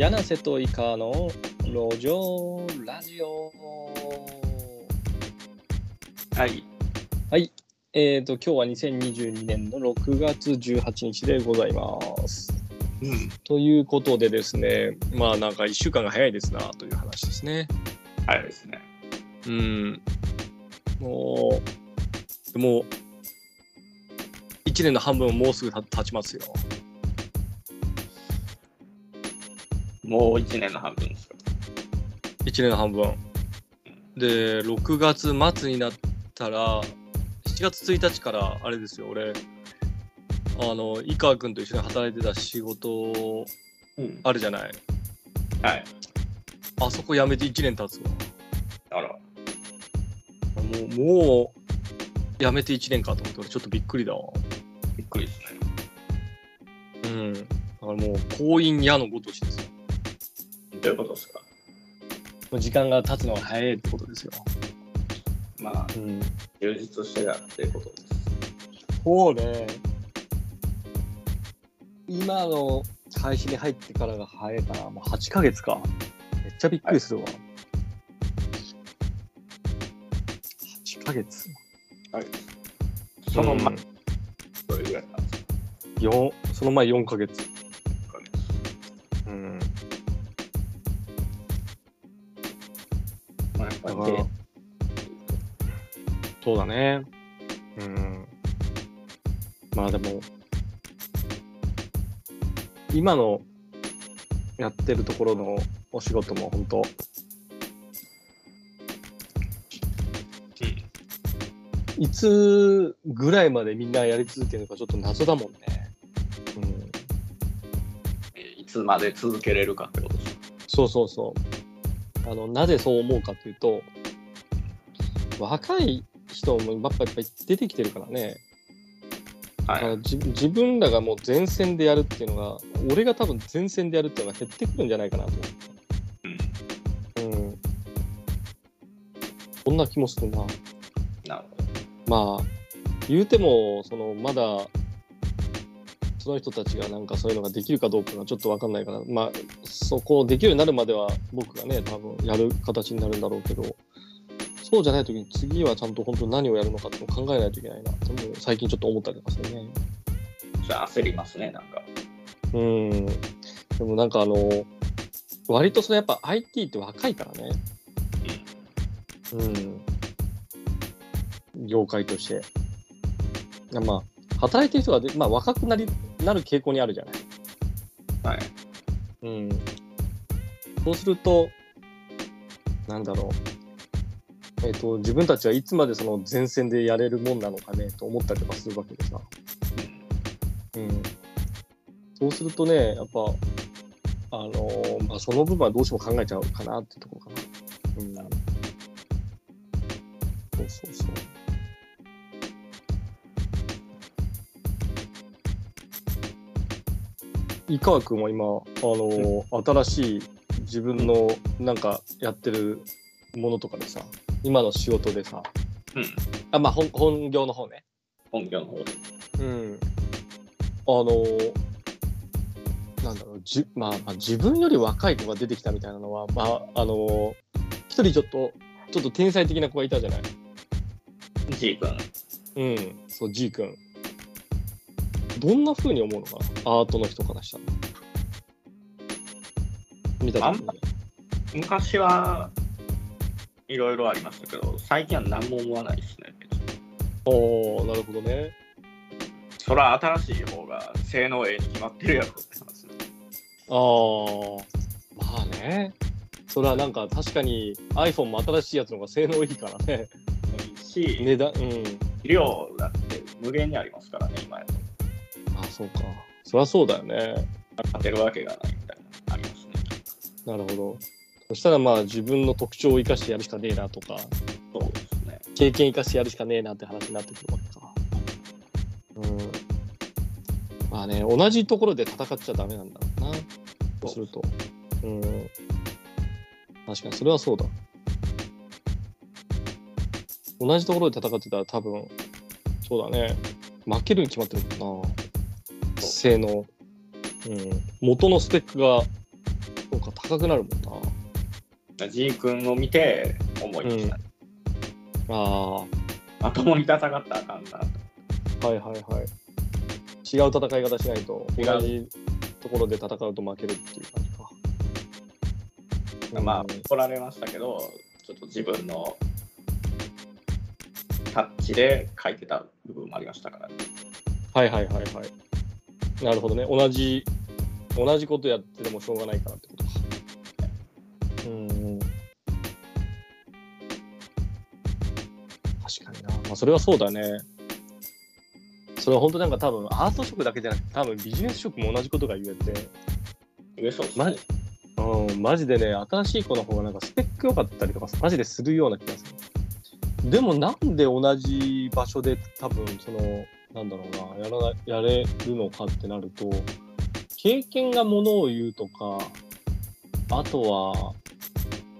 柳瀬とイカの路上ラジオ。はい。はい。えっ、と、今日は2022年の6月18日でございます。うん。ということでですね、まあなんか1週間が早いですなという話ですね。早いですね。うん。もう、もう、1年の半分ももうすぐた経ちますよ。もう一年の半分ですか。1年の半分。で、6月末になったら、7月1日からあれですよ、俺、あの、井川君と一緒に働いてた仕事うん。あるじゃない。はい。あそこ辞めて1年経つわ。あら。もう、もう、辞めて1年かと思って、俺ちょっとびっくりだわ。びっくりですね。うん。だからもう、婚姻矢のごとしですよ。どういうことですか？もう時間が経つのが早いってことですよ。まあ、うん。充実してたっていうことです。そうね。今の会社に入ってからが早いから、もう8ヶ月か。めっちゃびっくりするわ。8ヶ月。はい。その前、うんどれぐらいなんですか？四その前4ヶ月。そうだね。うん。まあでも、今のやってるところのお仕事も本当いつぐらいまでみんなやり続けるのかちょっと謎だもんね。うん。えーいつまで続けれるかってことそうそうそう。あの、なぜそう思うかというと、若い人もやっぱいっぱい出てきてるからね。だからはい。自自分らがもう前線でやるっていうのが、俺が多分前線でやるっていうのが減ってくるんじゃないかなとうん。うん。そんな気もするな。なるほまあ、言うても、その、まだ、その人たちがなんかそういうのができるかどうかがちょっとわかんないから、まあ、そこをできるようになるまでは僕がね、多分やる形になるんだろうけど、そうじゃないときに次はちゃんと本当に何をやるのかって考えないといけないなって、最近ちょっと思ったりとかするね。ど。じゃあ焦りますね、なんか。うん。でもなんかあの、割とそのやっぱ IT って若いからね。うん。業界として。まあ、働いてる人がで、まあ、若くなりなる傾向にあるじゃない。はい。うん。そうすると、なんだろう。えっ、と、自分たちはいつまでその前線でやれるもんなのかね、と思ったりとかするわけでさ。うん。そうするとね、やっぱ、あのーまあ、その部分はどうしても考えちゃうかなってところかな。うん。そうそうそう。井川君は今、あのー新しい自分のなんかやってるものとかでさ、今の仕事でさ、うん。あ、まあ本本業の方ね。本業の方で。うん。あのーなんだろう、じまあ、まあ、自分より若い子が出てきたみたいなのは、まあ、あのー一人ちょっと、ちょっと天才的な子がいたじゃない？G 君。うん、そう、G 君。どんな風に思うのかな？アートの人からしたら。見た時に。昔はいろいろありましたけど、最近は何も思わないですね。おー、なるほどね。そら新しい方が性能ええに決まってるやろって話ね。あー、まあね。それはなんか確かに iPhone も新しいやつの方が性能いいからね。いいし、値段、うん。量だって無限にありますからね、今やと。あ、そうか。そりゃそうだよね。勝てるわけがないみたいな、ありますね。なるほど。そしたらまあ自分の特徴を生かしてやるしかねえなとか、そうですね。経験生かしてやるしかねえなって話になってくるわけか。うん。まあね、同じところで戦っちゃダメなんだろうな。そうすると。うん。確かにそれはそうだ。同じところで戦ってたら多分、そうだね。負けるに決まってるもんな。性能。うん。元のスペックが、そうか高くなるもんな。G 君を見て思いました、あまともに戦ったらあかんなと。あ、はいはいはい。違う戦い方しないと、同じところで戦うと負けるっていう感じか。まあうん、怒られましたけど、ちょっと自分のタッチで書いてた部分もありましたからね。はいはいはいはい。なるほどね。同じ、同じことやっててもしょうがないからってことか。うん。確かにな。まあ、それはそうだね。それは本当なんか多分アート職だけじゃなくて多分ビジネス職も同じことが言えて、上そうですねマジ？うん、マジでね、新しい子の方がなんかスペック良かったりとかマジでするような気がする。でもなんで同じ場所で多分その、なんだろうな、やらなやれるのかってなると、経験がものを言うとか、あとは、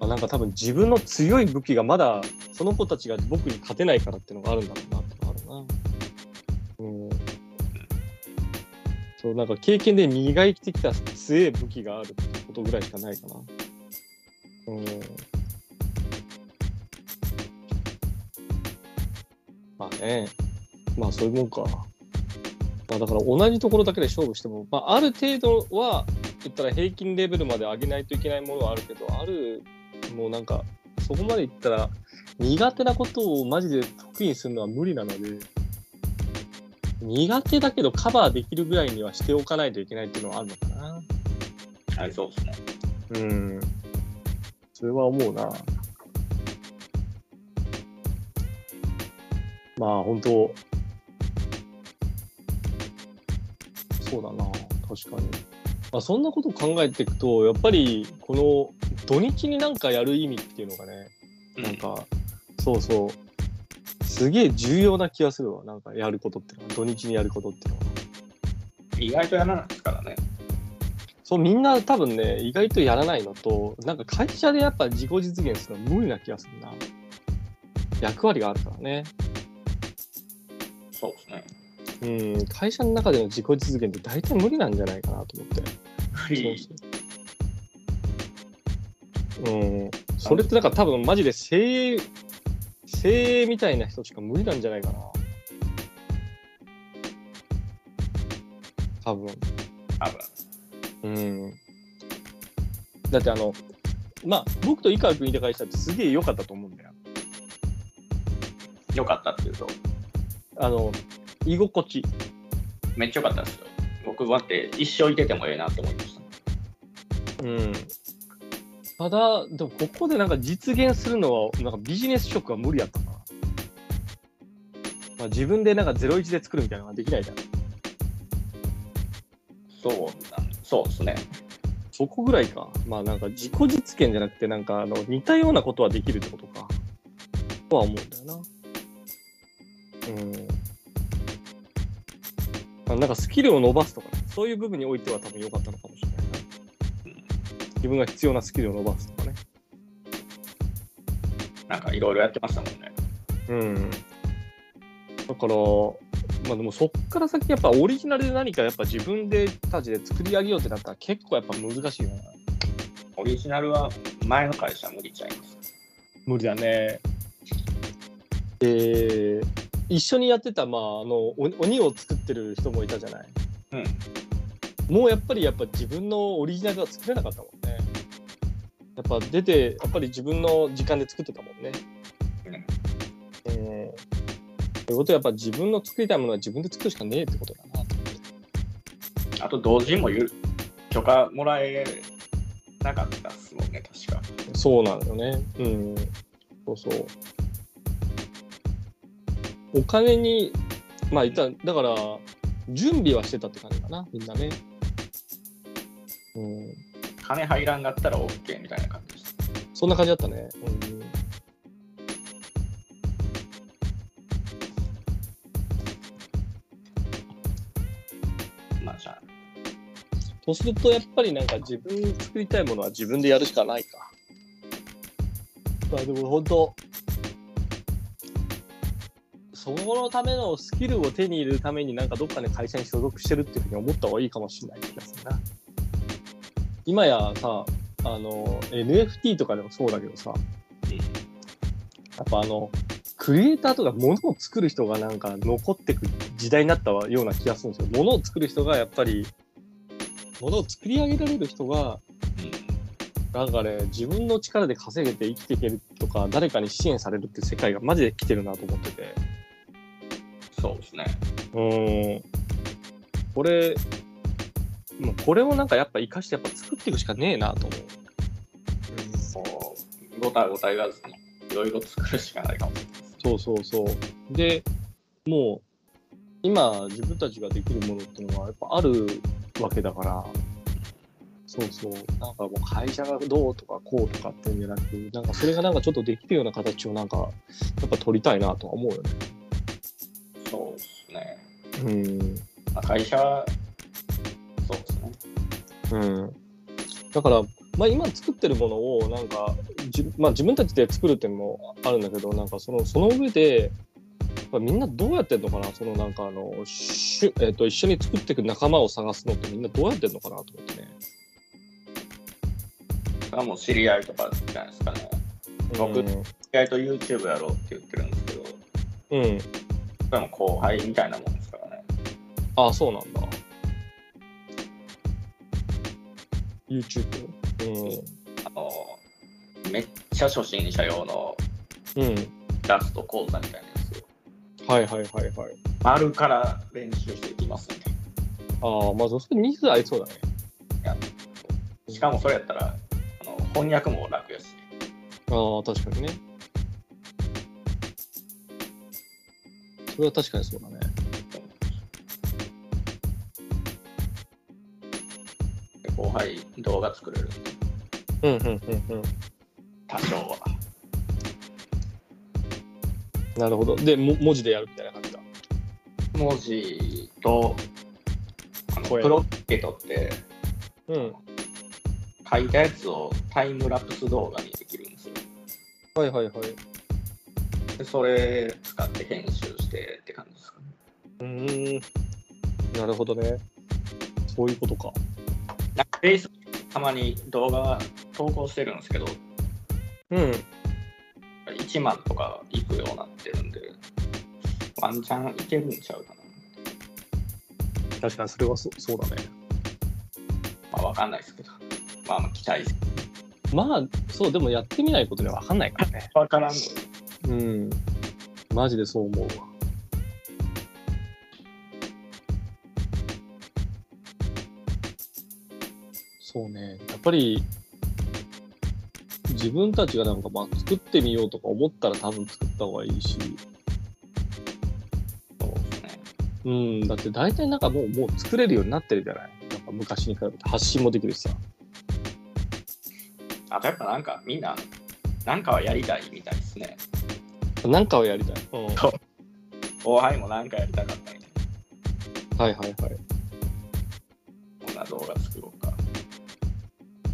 まあ、なんか多分自分の強い武器がまだその子たちが僕に勝てないからっていうのがあるんだろうなってのがあるな。うん。そう、なんか経験で磨いてきた強い武器があるってことぐらいしかないかな。うん。まあね。まあそういうもんか。まあだから同じところだけで勝負しても、まあある程度は言ったら平均レベルまで上げないといけないものはあるけど、ある、もうなんか、そこまでいったら苦手なことをマジで得意にするのは無理なので、苦手だけどカバーできるぐらいにはしておかないといけないっていうのはあるのかな。はい、そうですね。うん。それは思うな。まあ本当、そうだな、確かに。まあ、そんなことを考えていくと、やっぱりこの土日になんかやる意味っていうのがね、なんか、そうそう、すげえ重要な気がするわ、なんかやることっていうのは、土日にやることっていうのは。意外とやらないですからね。そう、みんな多分ね、意外とやらないのと、なんか会社でやっぱ自己実現するのは無理な気がするな。役割があるからね。そうですね。うん、会社の中での自己実現って大体無理なんじゃないかなと思って。無理そうん。それってなんか多分マジで精鋭、精鋭みたいな人しか無理なんじゃないかな。多分。多分。うん。だってあの、まあ、僕と井川君いた会社ってすげえ良かったと思うんだよ。よかったっていうと、あの、居心地。めっちゃよかったですよ。僕はって一生いててもええなと思いました。うん。ただ、でもここでなんか実現するのは、なんかビジネス職は無理やったな。まあ、自分でなんか01で作るみたいなのができないじゃん。そうなんそうですね。そこぐらいか。まあなんか自己実現じゃなくて、なんかあの似たようなことはできるってことか。とは思うんだよな。うん。あなんかスキルを伸ばすとかね、そういう部分においては多分良かったのか。自分が必要なスキルを伸ばすとかね。なんかいろいろやってましたもんね。うん。だから、まあでもそっから先やっぱオリジナルで何かやっぱ自分でたちで作り上げようってなったら結構やっぱ難しいよな。オリジナルは前の会社無理ちゃいます。無理だね。で、一緒にやってた、まあ、あの、お鬼を作ってる人もいたじゃない。うん。もうやっぱり、やっぱ自分のオリジナルが作れなかったもんね。やっぱ出て、やっぱり自分の時間で作ってたもんね。うんうん。ということはやっぱ自分の作りたいものは自分で作るしかねえってことだな。あと同人もゆ許可もらえなかったっすもんね、確か。そうなのよね。うん。そうそう。お金に、まあ言ったら、だから、準備はしてたって感じかな、みんなね。うん。金入らんかったら OK みたいな感じです。そんな感じだったね。うん。まあじゃあ、そうすると、やっぱりなんか自分に作りたいものは自分でやるしかないか。まあでも本当、そのためのスキルを手に入れるためになんかどっかの会社に所属してるっていうふうに思った方がいいかもしれない気がするな。今やさ、あの、NFT とかでもそうだけどさ、うんやっぱあの、クリエイターとか物を作る人がなんか残ってく時代になったような気がするんですよ。物を作る人がやっぱり、物を作り上げられる人が、なんかね、自分の力で稼げて生きていけるとか、誰かに支援されるって世界がマジで来てるなと思ってて。そうですね。うーん。これ、もうこれをなんかやっぱ生かしてやっぱ作っていくしかねえなと思う。そう、ごたごた言わずに、いろいろ作るしかないかもしれない。そうそうそう。で、もう、今自分たちができるものっていうのはやっぱあるわけだから、そうそう。なんかもう会社がどうとかこうとかっていうんじゃなく、なんかそれがなんかちょっとできるような形をなんか、やっぱ取りたいなとは思うよね。そうですね。うん。まあ、会社。うん。だから、まあ、今作ってるものをなんかじ、まあ、自分たちで作るっていうのもあるんだけどなんかそのその上でやっぱみんなどうやってんのかな？そのなんかあのしゅ、えっと一緒に作っていく仲間を探すのってみんなどうやってんのかなと思ってね。それはもう知り合いとかじゃないですかね。僕うん知り合いと YouTube やろうって言ってるんですけど、うん。それも後輩みたいなもんですからね。ああ、そうなんだ。YouTube? あの、めっちゃ初心者用のうん。うん。ラスト講座みたいなやつを、はいはいはいはい。丸から練習していきますんで。ああ、まあ、それニーズありそうだね。しかもそれやったら、あの翻訳も楽やし、ああ、確かにね。それは確かにそうだね。後輩動画作れるうんうんうんうん。多少は。なるほど。で、も文字でやるみたいな感じだ。文字と、あの声プロッケ取って、うん。書いたやつをタイムラプス動画にできるんですよ。はいはいはい。でそれ使って編集してって感じですかね。うーん。なるほどね。そういうことか。なんか Facebook たまに動画投稿してるんですけど、うん。1万とかいくようになってるんで、ワンチャンいけるんちゃうかな。確かにそれはそそうだね。まあわかんないですけど、まあまあ期待。まあ、そう、でもやってみないことには分かんないからね。わからんのうん。マジでそう思うわ。ぱり、自分たちがなんかまあ作ってみようとか思ったら多分作った方がいいし、そうですね。うん、だって大体なんかもうもう作れるようになってるじゃないなんか昔に比べて発信もできるしさ。あとやっぱなんかみんな、なんかはやりたいみたいですね。なんかをやりたい。うん。はい後輩もなんかやりたかったみたいはいはい。な。こんな動画作ろうか。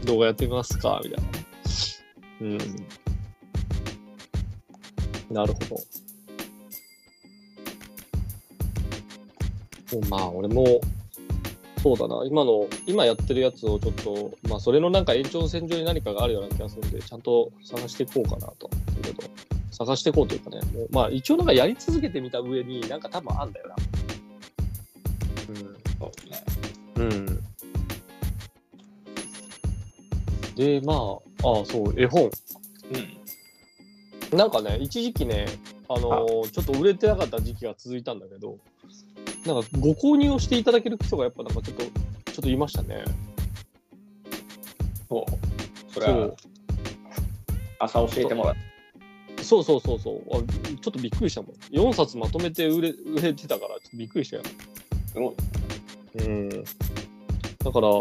動画やってみますか？みたいなね。うん。なるほど。まあ、俺も、そうだな、今の、今やってるやつをちょっと、まあ、それのなんか延長線上に何かがあるような気がするんで、ちゃんと探していこうかなと探していこうというかね、もうまあ、一応なんかやり続けてみた上に、なんか多分あんだよな。そうですね。うん。うん。で、まあ、ああ、そう、絵本。うん。なんかね、一時期ね、あのーちょっと売れてなかった時期が続いたんだけど、なんかご購入をしていただける人がやっぱなんかちょっと、ちょっといましたね。そう。それは朝教えてもらっそうそうそうそうあ。ちょっとびっくりしたもん。4冊まとめて売れ売れてたから、ちょっとびっくりしたよ。すごい。うん。だから、あ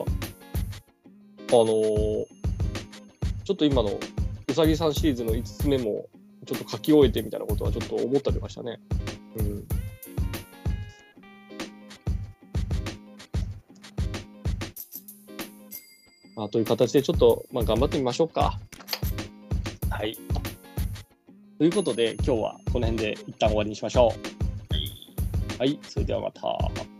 のーちょっと今のうさぎさんシリーズの5つ目も、ちょっと書き終えてみたいなことはちょっと思ったりましたね。うん。まあ、という形でちょっと、まあ、頑張ってみましょうか。はい。ということで、今日はこの辺で一旦終わりにしましょう。はい。それではまた。